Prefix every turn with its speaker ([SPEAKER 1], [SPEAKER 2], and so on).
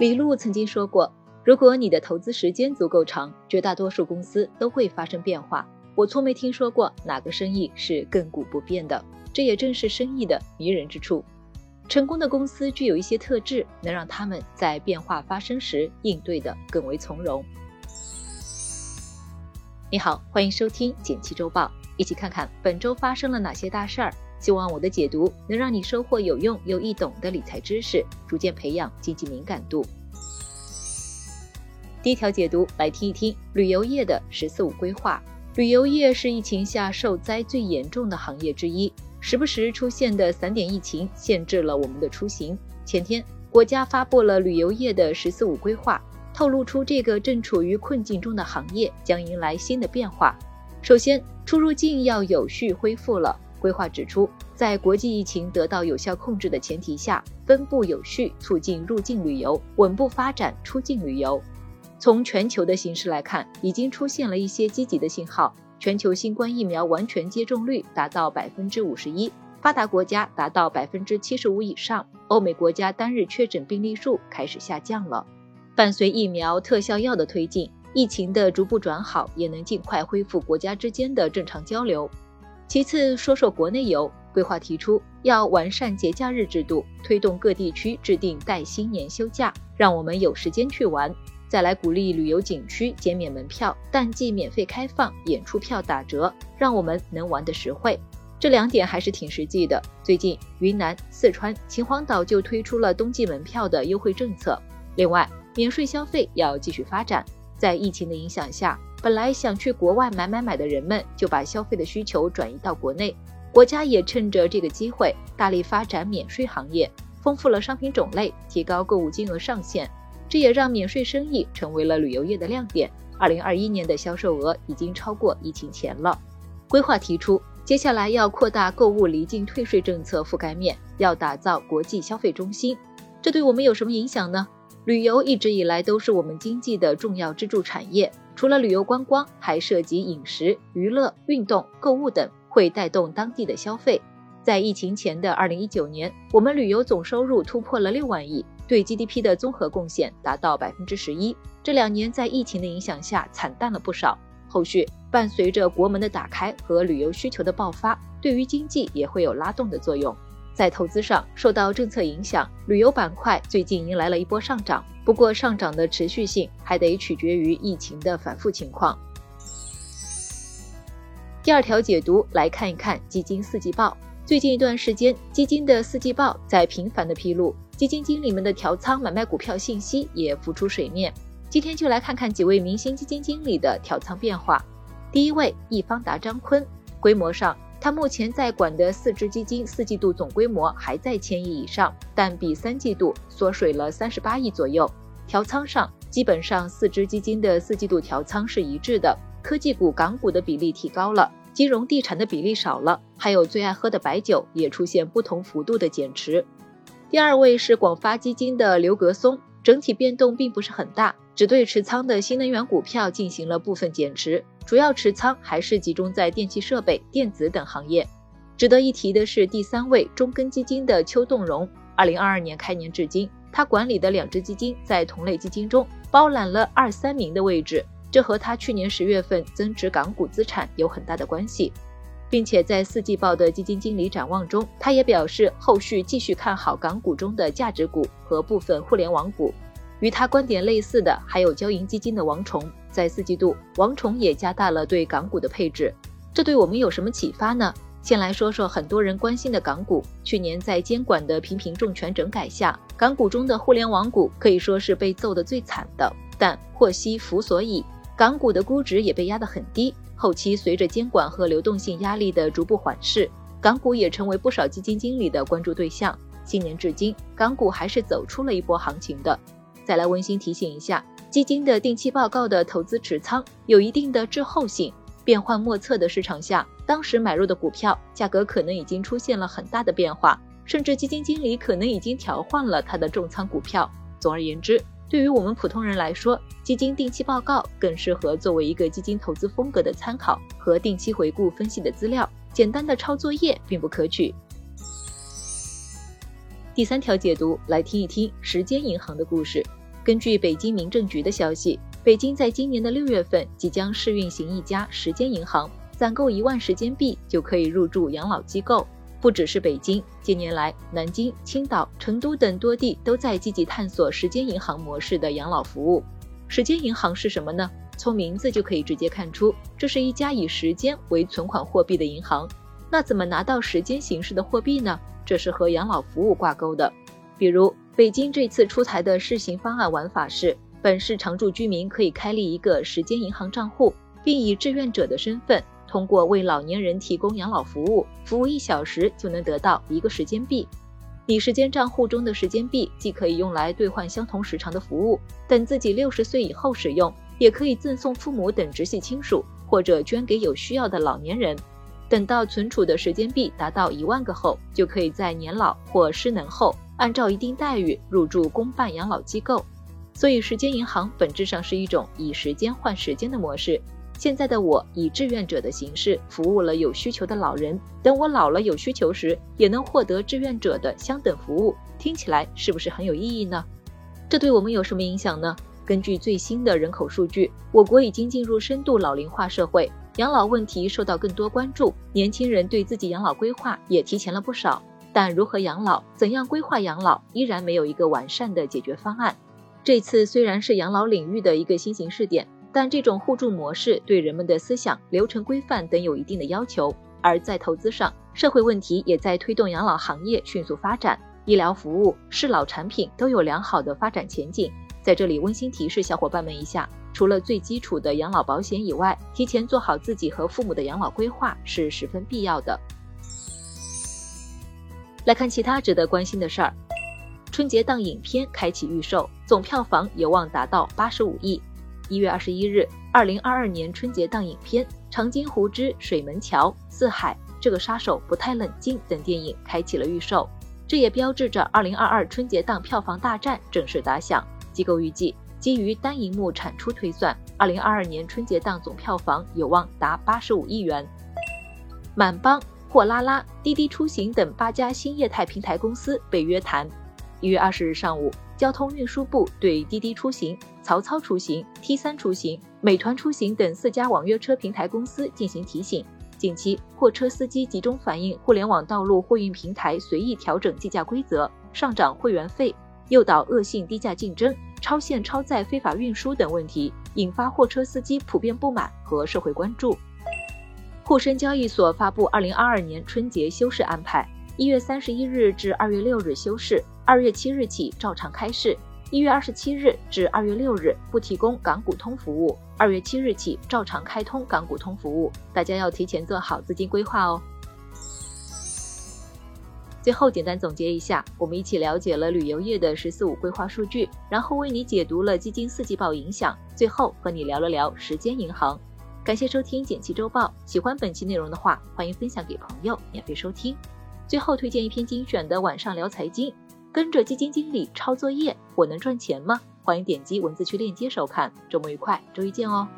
[SPEAKER 1] 李路曾经说过，如果你的投资时间足够长，绝大多数公司都会发生变化。我从没听说过哪个生意是亘古不变的，这也正是生意的迷人之处。成功的公司具有一些特质，能让他们在变化发生时应对的更为从容。你好，欢迎收听简七周报，一起看看本周发生了哪些大事儿。希望我的解读能让你收获有用又易懂的理财知识，逐渐培养经济敏感度。第一条解读来听一听旅游业的“十四五”规划。旅游业是疫情下受灾最严重的行业之一，时不时出现的散点疫情限制了我们的出行。前天，国家发布了旅游业的“十四五”规划，透露出这个正处于困境中的行业将迎来新的变化。首先，出入境要有序恢复了。规划指出，在国际疫情得到有效控制的前提下，分步有序促进入境旅游，稳步发展出境旅游。从全球的形势来看，已经出现了一些积极的信号。全球新冠疫苗完全接种率达到百分之五十一，发达国家达到百分之七十五以上，欧美国家单日确诊病例数开始下降了。伴随疫苗特效药的推进，疫情的逐步转好，也能尽快恢复国家之间的正常交流。其次，说说国内游规划，提出要完善节假日制度，推动各地区制定带薪年休假，让我们有时间去玩。再来鼓励旅游景区减免门票，淡季免费开放，演出票打折，让我们能玩得实惠。这两点还是挺实际的。最近，云南、四川、秦皇岛就推出了冬季门票的优惠政策。另外，免税消费要继续发展。在疫情的影响下。本来想去国外买买买的人们，就把消费的需求转移到国内。国家也趁着这个机会，大力发展免税行业，丰富了商品种类，提高购物金额上限。这也让免税生意成为了旅游业的亮点。二零二一年的销售额已经超过疫情前了。规划提出，接下来要扩大购物离境退税政策覆盖面，要打造国际消费中心。这对我们有什么影响呢？旅游一直以来都是我们经济的重要支柱产业。除了旅游观光，还涉及饮食、娱乐、运动、购物等，会带动当地的消费。在疫情前的二零一九年，我们旅游总收入突破了六万亿，对 GDP 的综合贡献达到百分之十一。这两年在疫情的影响下惨淡了不少，后续伴随着国门的打开和旅游需求的爆发，对于经济也会有拉动的作用。在投资上受到政策影响，旅游板块最近迎来了一波上涨。不过，上涨的持续性还得取决于疫情的反复情况。第二条解读来看一看基金四季报。最近一段时间，基金的四季报在频繁的披露，基金经理们的调仓买卖股票信息也浮出水面。今天就来看看几位明星基金经理的调仓变化。第一位，易方达张坤，规模上。他目前在管的四只基金四季度总规模还在千亿以上，但比三季度缩水了三十八亿左右。调仓上，基本上四只基金的四季度调仓是一致的。科技股、港股的比例提高了，金融地产的比例少了，还有最爱喝的白酒也出现不同幅度的减持。第二位是广发基金的刘格松，整体变动并不是很大，只对持仓的新能源股票进行了部分减持。主要持仓还是集中在电气设备、电子等行业。值得一提的是，第三位中根基金的邱栋荣，二零二二年开年至今，他管理的两只基金在同类基金中包揽了二三名的位置，这和他去年十月份增持港股资产有很大的关系，并且在四季报的基金经理展望中，他也表示后续继续看好港股中的价值股和部分互联网股。与他观点类似的还有交银基金的王崇，在四季度，王崇也加大了对港股的配置。这对我们有什么启发呢？先来说说很多人关心的港股。去年在监管的频频重拳整改下，港股中的互联网股可以说是被揍得最惨的。但祸兮福所倚，港股的估值也被压得很低。后期随着监管和流动性压力的逐步缓释，港股也成为不少基金经理的关注对象。今年至今，港股还是走出了一波行情的。再来温馨提醒一下，基金的定期报告的投资持仓有一定的滞后性，变幻莫测的市场下，当时买入的股票价格可能已经出现了很大的变化，甚至基金经理可能已经调换了他的重仓股票。总而言之，对于我们普通人来说，基金定期报告更适合作为一个基金投资风格的参考和定期回顾分析的资料，简单的抄作业并不可取。第三条解读来听一听时间银行的故事。根据北京民政局的消息，北京在今年的六月份即将试运行一家时间银行，攒够一万时间币就可以入驻养老机构。不只是北京，近年来南京、青岛、成都等多地都在积极探索时间银行模式的养老服务。时间银行是什么呢？从名字就可以直接看出，这是一家以时间为存款货币的银行。那怎么拿到时间形式的货币呢？这是和养老服务挂钩的。比如北京这次出台的试行方案玩法是，本市常住居民可以开立一个时间银行账户，并以志愿者的身份。通过为老年人提供养老服务，服务一小时就能得到一个时间币。你时间账户中的时间币既可以用来兑换相同时长的服务，等自己六十岁以后使用，也可以赠送父母等直系亲属，或者捐给有需要的老年人。等到存储的时间币达到一万个后，就可以在年老或失能后，按照一定待遇入住公办养老机构。所以，时间银行本质上是一种以时间换时间的模式。现在的我以志愿者的形式服务了有需求的老人，等我老了有需求时，也能获得志愿者的相等服务。听起来是不是很有意义呢？这对我们有什么影响呢？根据最新的人口数据，我国已经进入深度老龄化社会，养老问题受到更多关注，年轻人对自己养老规划也提前了不少。但如何养老、怎样规划养老，依然没有一个完善的解决方案。这次虽然是养老领域的一个新型试点。但这种互助模式对人们的思想、流程规范等有一定的要求，而在投资上，社会问题也在推动养老行业迅速发展，医疗服务、适老产品都有良好的发展前景。在这里温馨提示小伙伴们一下，除了最基础的养老保险以外，提前做好自己和父母的养老规划是十分必要的。来看其他值得关心的事儿，春节档影片开启预售，总票房有望达到八十五亿。一月二十一日，二零二二年春节档影片《长津湖之水门桥》《四海》这个杀手不太冷静等电影开启了预售，这也标志着二零二二春节档票房大战正式打响。机构预计，基于单银幕产出推算，二零二二年春节档总票房有望达八十五亿元。满帮、货拉拉、滴滴出行等八家新业态平台公司被约谈。一月二十日上午。交通运输部对滴滴出行、曹操出行、T 三出行、美团出行等四家网约车平台公司进行提醒：近期货车司机集中反映互联网道路货运平台随意调整计价规则、上涨会员费、诱导恶性低价竞争、超限超载非法运输等问题，引发货车司机普遍不满和社会关注。沪深交易所发布二零二二年春节休市安排：一月三十一日至二月六日休市。二月七日起照常开市，一月二十七日至二月六日不提供港股通服务。二月七日起照常开通港股通服务，大家要提前做好资金规划哦。最后简单总结一下，我们一起了解了旅游业的“十四五”规划数据，然后为你解读了基金四季报影响，最后和你聊了聊时间银行。感谢收听简七周报，喜欢本期内容的话，欢迎分享给朋友免费收听。最后推荐一篇精选的晚上聊财经。跟着基金经理抄作业，我能赚钱吗？欢迎点击文字区链接收看。周末愉快，周一见哦。